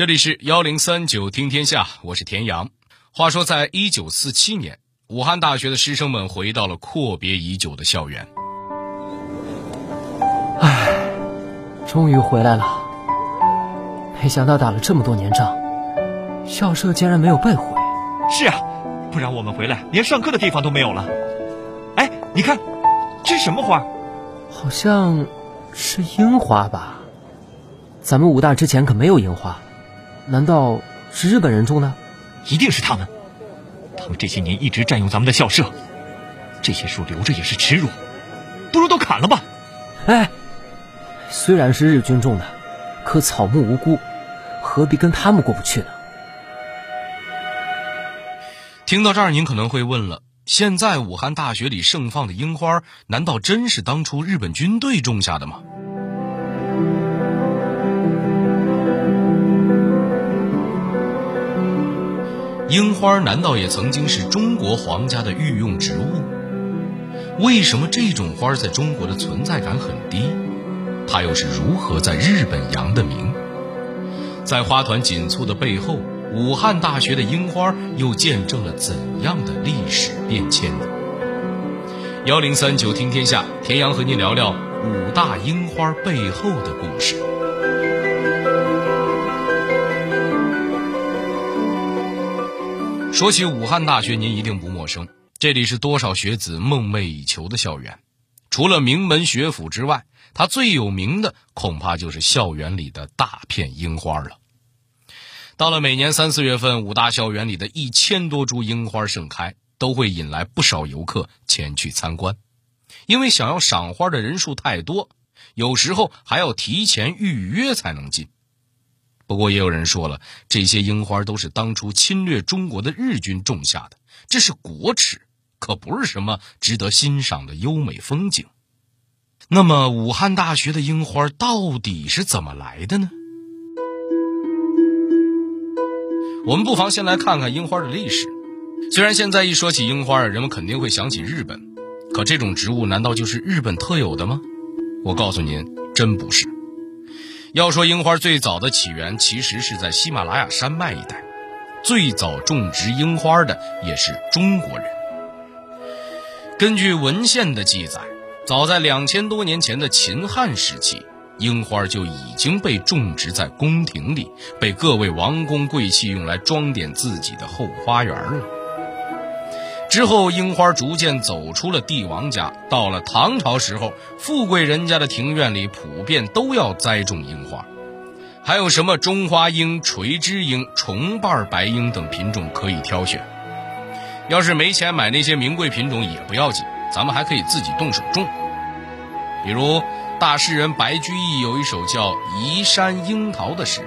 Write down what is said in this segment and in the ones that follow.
这里是幺零三九听天下，我是田阳。话说，在一九四七年，武汉大学的师生们回到了阔别已久的校园。唉，终于回来了。没想到打了这么多年仗，校舍竟然没有被毁。是啊，不然我们回来连上课的地方都没有了。哎，你看，这是什么花？好像是樱花吧？咱们武大之前可没有樱花，难道是日本人种的？一定是他们。他们这些年一直占用咱们的校舍，这些树留着也是耻辱，不如都砍了吧。哎，虽然是日军种的，可草木无辜，何必跟他们过不去呢？听到这儿，您可能会问了：现在武汉大学里盛放的樱花，难道真是当初日本军队种下的吗？樱花难道也曾经是中国皇家的御用植物？为什么这种花在中国的存在感很低？它又是如何在日本扬的名？在花团锦簇的背后，武汉大学的樱花又见证了怎样的历史变迁呢？幺零三九听天下，田阳和您聊聊武大樱花背后的故事。说起武汉大学，您一定不陌生。这里是多少学子梦寐以求的校园。除了名门学府之外，它最有名的恐怕就是校园里的大片樱花了。到了每年三四月份，武大校园里的一千多株樱花盛开，都会引来不少游客前去参观。因为想要赏花的人数太多，有时候还要提前预约才能进。不过也有人说了，这些樱花都是当初侵略中国的日军种下的，这是国耻，可不是什么值得欣赏的优美风景。那么，武汉大学的樱花到底是怎么来的呢？我们不妨先来看看樱花的历史。虽然现在一说起樱花，人们肯定会想起日本，可这种植物难道就是日本特有的吗？我告诉您，真不是。要说樱花最早的起源，其实是在喜马拉雅山脉一带。最早种植樱花的也是中国人。根据文献的记载，早在两千多年前的秦汉时期，樱花就已经被种植在宫廷里，被各位王公贵戚用来装点自己的后花园了。之后，樱花逐渐走出了帝王家。到了唐朝时候，富贵人家的庭院里普遍都要栽种樱花，还有什么中花樱、垂枝樱、重瓣白樱等品种可以挑选。要是没钱买那些名贵品种也不要紧，咱们还可以自己动手种。比如大诗人白居易有一首叫《移山樱桃》的诗，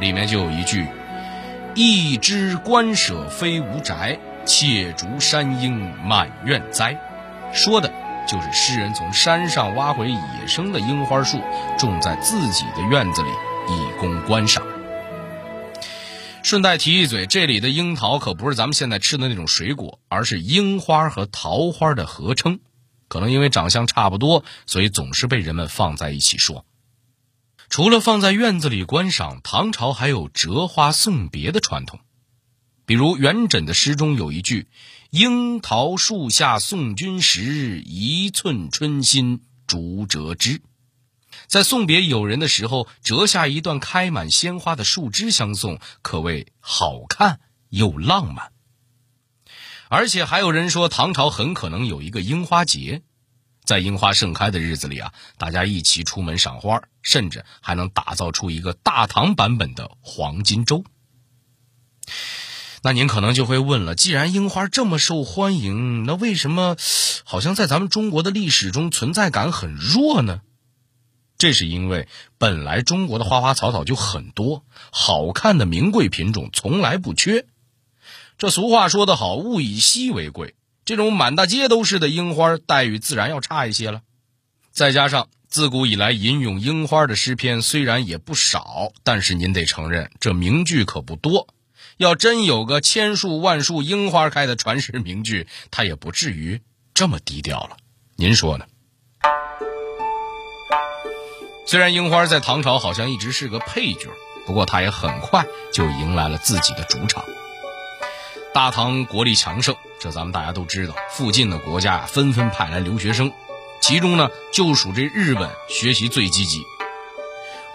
里面就有一句：“一枝官舍非吾宅。”窃竹山樱满院栽，说的就是诗人从山上挖回野生的樱花树，种在自己的院子里，以供观赏。顺带提一嘴，这里的樱桃可不是咱们现在吃的那种水果，而是樱花和桃花的合称。可能因为长相差不多，所以总是被人们放在一起说。除了放在院子里观赏，唐朝还有折花送别的传统。比如元稹的诗中有一句：“樱桃树下送君时，一寸春心逐折枝。”在送别友人的时候，折下一段开满鲜花的树枝相送，可谓好看又浪漫。而且还有人说，唐朝很可能有一个樱花节，在樱花盛开的日子里啊，大家一起出门赏花，甚至还能打造出一个大唐版本的黄金周。那您可能就会问了：既然樱花这么受欢迎，那为什么好像在咱们中国的历史中存在感很弱呢？这是因为本来中国的花花草草就很多，好看的名贵品种从来不缺。这俗话说得好，“物以稀为贵”，这种满大街都是的樱花，待遇自然要差一些了。再加上自古以来吟咏樱花的诗篇虽然也不少，但是您得承认，这名句可不多。要真有个千树万树樱花开的传世名句，他也不至于这么低调了。您说呢？虽然樱花在唐朝好像一直是个配角，不过他也很快就迎来了自己的主场。大唐国力强盛，这咱们大家都知道。附近的国家纷纷派来留学生，其中呢就属这日本学习最积极，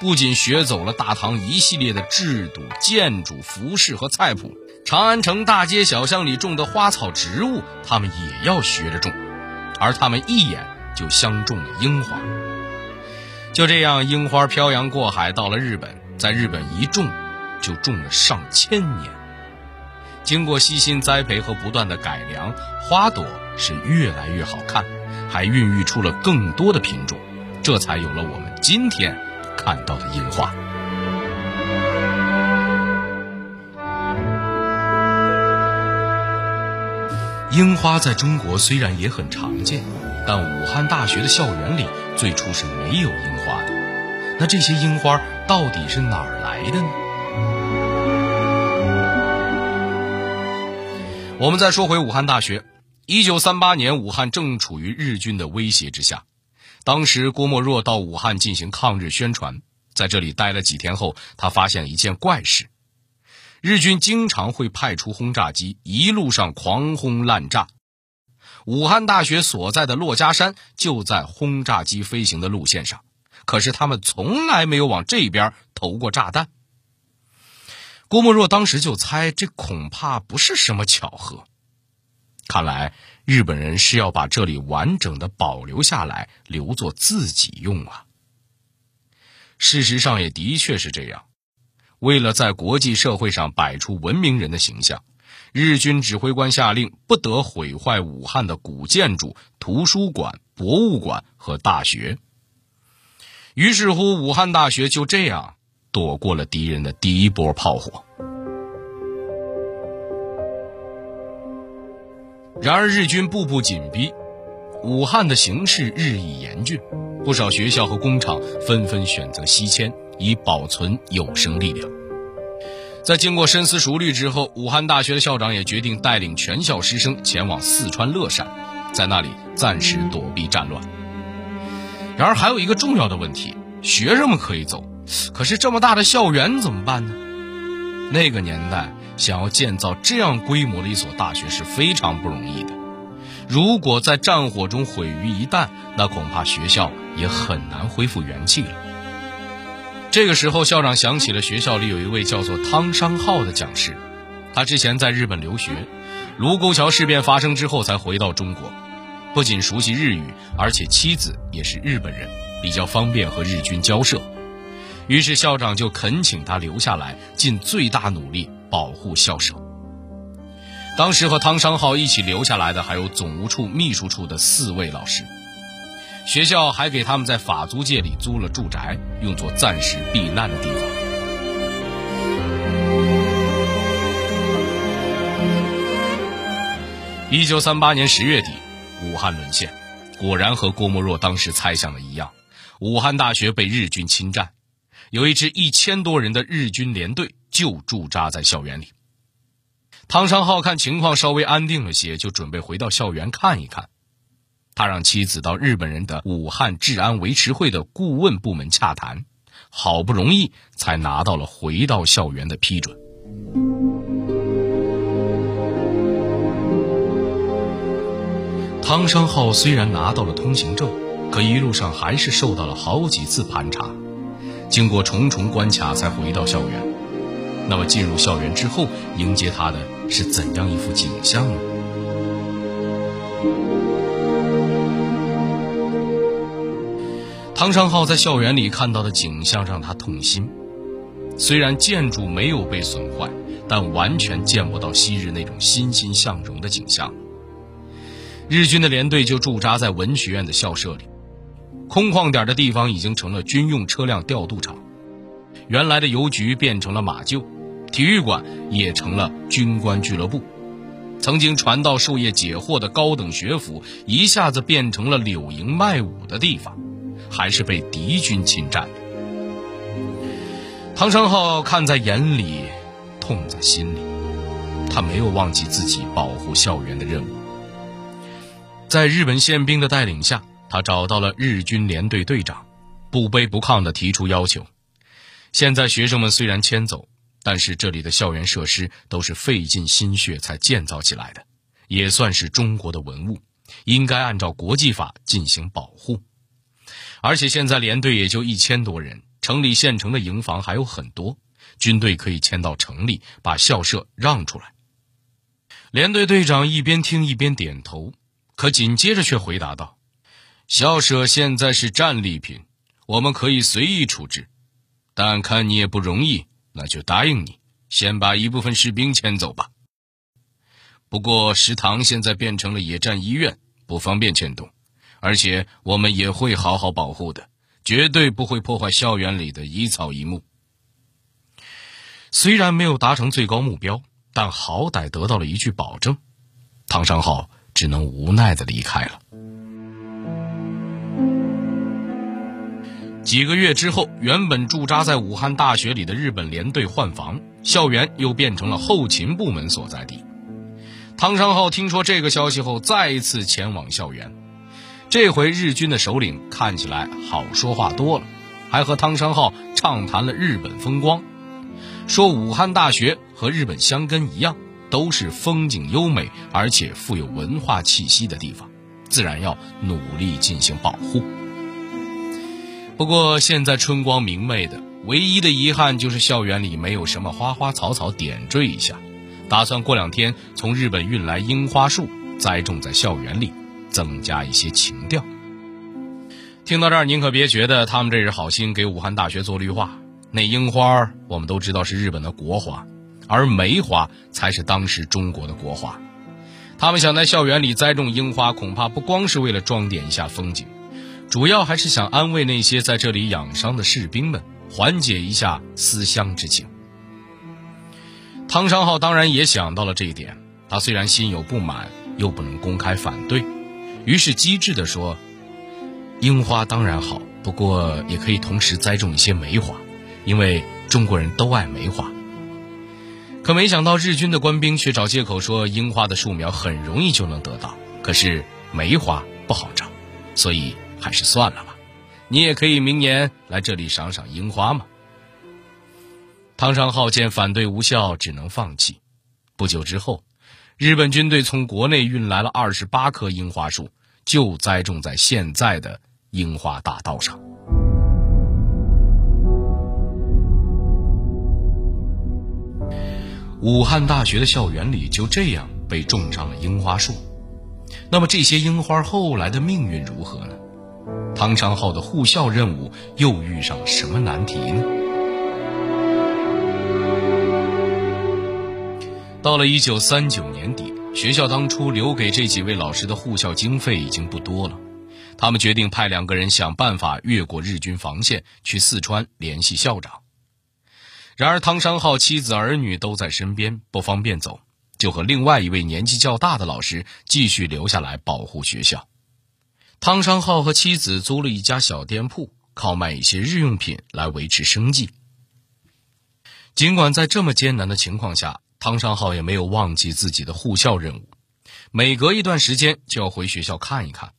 不仅学走了大唐一系列的制度、建筑、服饰和菜谱，长安城大街小巷里种的花草植物，他们也要学着种，而他们一眼就相中了樱花。就这样，樱花漂洋过海到了日本，在日本一种就种了上千年。经过悉心栽培和不断的改良，花朵是越来越好看，还孕育出了更多的品种，这才有了我们今天看到的樱花。樱花在中国虽然也很常见，但武汉大学的校园里最初是没有樱花的。那这些樱花到底是哪儿来的呢？我们再说回武汉大学，一九三八年，武汉正处于日军的威胁之下。当时郭沫若到武汉进行抗日宣传，在这里待了几天后，他发现了一件怪事：日军经常会派出轰炸机，一路上狂轰滥炸。武汉大学所在的珞珈山就在轰炸机飞行的路线上，可是他们从来没有往这边投过炸弹。郭沫若当时就猜，这恐怕不是什么巧合。看来日本人是要把这里完整的保留下来，留作自己用啊。事实上也的确是这样。为了在国际社会上摆出文明人的形象，日军指挥官下令不得毁坏武汉的古建筑、图书馆、博物馆和大学。于是乎，武汉大学就这样。躲过了敌人的第一波炮火。然而，日军步步紧逼，武汉的形势日益严峻，不少学校和工厂纷纷选择西迁，以保存有生力量。在经过深思熟虑之后，武汉大学的校长也决定带领全校师生前往四川乐山，在那里暂时躲避战乱。然而，还有一个重要的问题：学生们可以走。可是这么大的校园怎么办呢？那个年代想要建造这样规模的一所大学是非常不容易的。如果在战火中毁于一旦，那恐怕学校也很难恢复元气了。这个时候，校长想起了学校里有一位叫做汤商浩的讲师，他之前在日本留学，卢沟桥事变发生之后才回到中国，不仅熟悉日语，而且妻子也是日本人，比较方便和日军交涉。于是校长就恳请他留下来，尽最大努力保护校舍。当时和汤商浩一起留下来的还有总务处秘书处的四位老师。学校还给他们在法租界里租了住宅，用作暂时避难的地方。一九三八年十月底，武汉沦陷，果然和郭沫若当时猜想的一样，武汉大学被日军侵占。有一支一千多人的日军联队就驻扎在校园里。汤商浩看情况稍微安定了些，就准备回到校园看一看。他让妻子到日本人的武汉治安维持会的顾问部门洽谈，好不容易才拿到了回到校园的批准。汤商浩虽然拿到了通行证，可一路上还是受到了好几次盘查。经过重重关卡才回到校园，那么进入校园之后，迎接他的是怎样一幅景象呢？汤商浩在校园里看到的景象让他痛心。虽然建筑没有被损坏，但完全见不到昔日那种欣欣向荣的景象。日军的连队就驻扎在文学院的校舍里。空旷点的地方已经成了军用车辆调度场，原来的邮局变成了马厩，体育馆也成了军官俱乐部，曾经传道授业解惑的高等学府一下子变成了柳营卖武的地方，还是被敌军侵占。唐商浩看在眼里，痛在心里，他没有忘记自己保护校园的任务，在日本宪兵的带领下。他找到了日军连队队长，不卑不亢地提出要求。现在学生们虽然迁走，但是这里的校园设施都是费尽心血才建造起来的，也算是中国的文物，应该按照国际法进行保护。而且现在连队也就一千多人，城里现成的营房还有很多，军队可以迁到城里，把校舍让出来。连队队长一边听一边点头，可紧接着却回答道：“校舍现在是战利品，我们可以随意处置，但看你也不容易，那就答应你，先把一部分士兵迁走吧。不过食堂现在变成了野战医院，不方便迁动。”而且我们也会好好保护的，绝对不会破坏校园里的一草一木。虽然没有达成最高目标，但好歹得到了一句保证。唐商浩只能无奈的离开了。几个月之后，原本驻扎在武汉大学里的日本联队换防，校园又变成了后勤部门所在地。汤山浩听说这个消息后，再一次前往校园。这回日军的首领看起来好说话多了，还和汤山浩畅谈了日本风光，说武汉大学和日本香根一样，都是风景优美而且富有文化气息的地方，自然要努力进行保护。不过现在春光明媚的，唯一的遗憾就是校园里没有什么花花草草点缀一下，打算过两天从日本运来樱花树栽种在校园里。增加一些情调。听到这儿，您可别觉得他们这是好心给武汉大学做绿化。那樱花我们都知道是日本的国花，而梅花才是当时中国的国花。他们想在校园里栽种樱花，恐怕不光是为了装点一下风景，主要还是想安慰那些在这里养伤的士兵们，缓解一下思乡之情。汤昌浩当然也想到了这一点，他虽然心有不满，又不能公开反对。于是机智地说：“樱花当然好，不过也可以同时栽种一些梅花，因为中国人都爱梅花。”可没想到日军的官兵却找借口说樱花的树苗很容易就能得到，可是梅花不好找，所以还是算了吧。你也可以明年来这里赏赏樱花嘛。汤商浩见反对无效，只能放弃。不久之后。日本军队从国内运来了二十八棵樱花树，就栽种在现在的樱花大道上。武汉大学的校园里就这样被种上了樱花树。那么这些樱花后来的命运如何呢？唐昌浩的护校任务又遇上了什么难题呢？到了一九三九年底，学校当初留给这几位老师的护校经费已经不多了，他们决定派两个人想办法越过日军防线去四川联系校长。然而汤商浩妻子儿女都在身边，不方便走，就和另外一位年纪较大的老师继续留下来保护学校。汤商浩和妻子租了一家小店铺，靠卖一些日用品来维持生计。尽管在这么艰难的情况下，汤商浩也没有忘记自己的护校任务，每隔一段时间就要回学校看一看。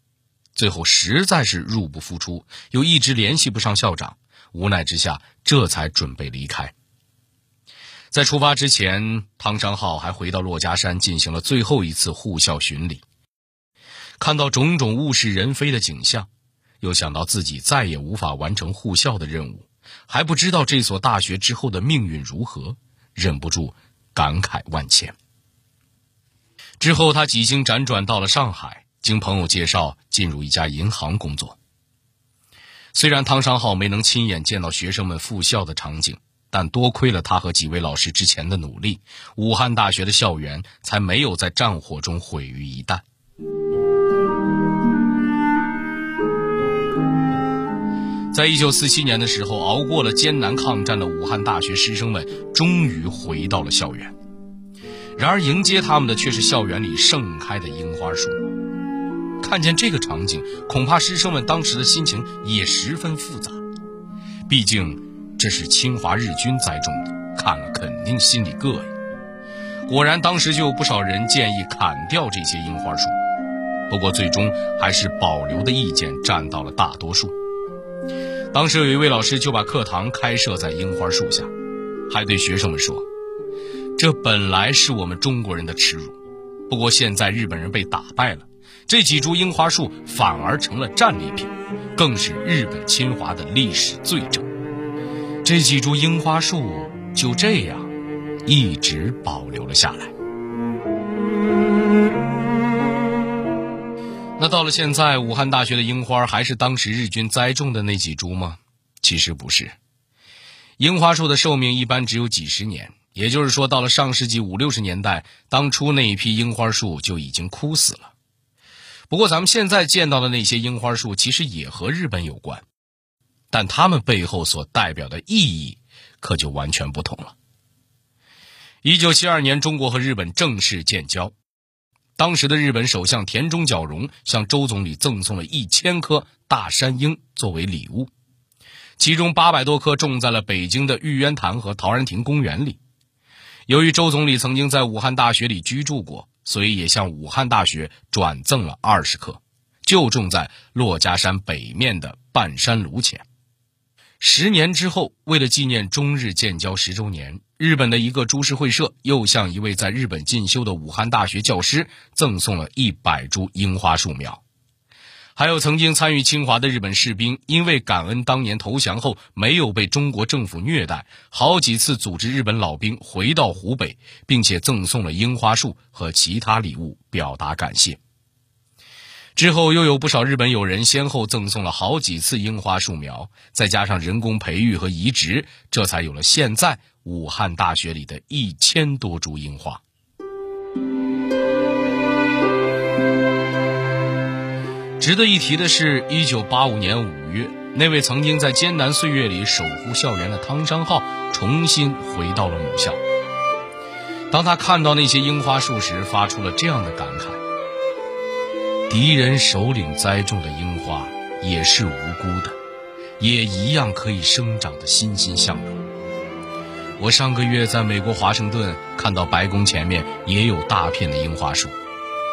最后实在是入不敷出，又一直联系不上校长，无奈之下，这才准备离开。在出发之前，汤商浩还回到珞珈山进行了最后一次护校巡礼。看到种种物是人非的景象，又想到自己再也无法完成护校的任务，还不知道这所大学之后的命运如何，忍不住。感慨万千。之后，他几经辗转到了上海，经朋友介绍进入一家银行工作。虽然汤商浩没能亲眼见到学生们复校的场景，但多亏了他和几位老师之前的努力，武汉大学的校园才没有在战火中毁于一旦。在一九四七年的时候，熬过了艰难抗战的武汉大学师生们终于回到了校园。然而，迎接他们的却是校园里盛开的樱花树。看见这个场景，恐怕师生们当时的心情也十分复杂。毕竟，这是侵华日军栽种的，看了肯定心里膈应。果然，当时就有不少人建议砍掉这些樱花树。不过，最终还是保留的意见占到了大多数。当时有一位老师就把课堂开设在樱花树下，还对学生们说：“这本来是我们中国人的耻辱，不过现在日本人被打败了，这几株樱花树反而成了战利品，更是日本侵华的历史罪证。这几株樱花树就这样一直保留了下来。”那到了现在，武汉大学的樱花还是当时日军栽种的那几株吗？其实不是。樱花树的寿命一般只有几十年，也就是说，到了上世纪五六十年代，当初那一批樱花树就已经枯死了。不过，咱们现在见到的那些樱花树，其实也和日本有关，但它们背后所代表的意义，可就完全不同了。一九七二年，中国和日本正式建交。当时的日本首相田中角荣向周总理赠送了一千棵大山樱作为礼物，其中八百多棵种在了北京的玉渊潭和陶然亭公园里。由于周总理曾经在武汉大学里居住过，所以也向武汉大学转赠了二十棵，就种在珞珈山北面的半山庐前。十年之后，为了纪念中日建交十周年。日本的一个株式会社又向一位在日本进修的武汉大学教师赠送了一百株樱花树苗，还有曾经参与侵华的日本士兵，因为感恩当年投降后没有被中国政府虐待，好几次组织日本老兵回到湖北，并且赠送了樱花树和其他礼物表达感谢。之后又有不少日本友人先后赠送了好几次樱花树苗，再加上人工培育和移植，这才有了现在武汉大学里的一千多株樱花。值得一提的是，一九八五年五月，那位曾经在艰难岁月里守护校园的汤山浩重新回到了母校。当他看到那些樱花树时，发出了这样的感慨。敌人首领栽种的樱花也是无辜的，也一样可以生长的欣欣向荣。我上个月在美国华盛顿看到白宫前面也有大片的樱花树，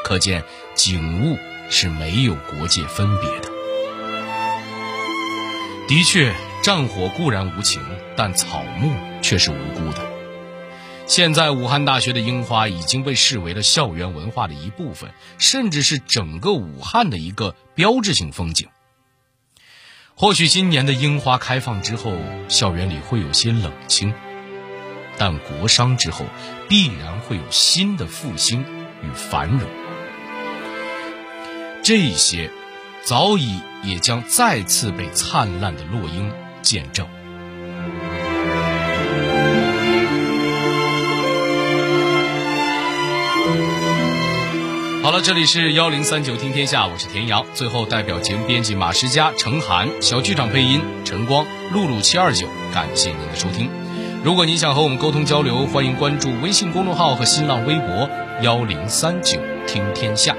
可见景物是没有国界分别的。的确，战火固然无情，但草木却是无辜的。现在武汉大学的樱花已经被视为了校园文化的一部分，甚至是整个武汉的一个标志性风景。或许今年的樱花开放之后，校园里会有些冷清，但国殇之后，必然会有新的复兴与繁荣。这些，早已也将再次被灿烂的落英见证。好了，这里是幺零三九听天下，我是田阳。最后，代表节目编辑马诗佳、程涵，小剧场配音陈光、露露七二九，感谢您的收听。如果您想和我们沟通交流，欢迎关注微信公众号和新浪微博幺零三九听天下。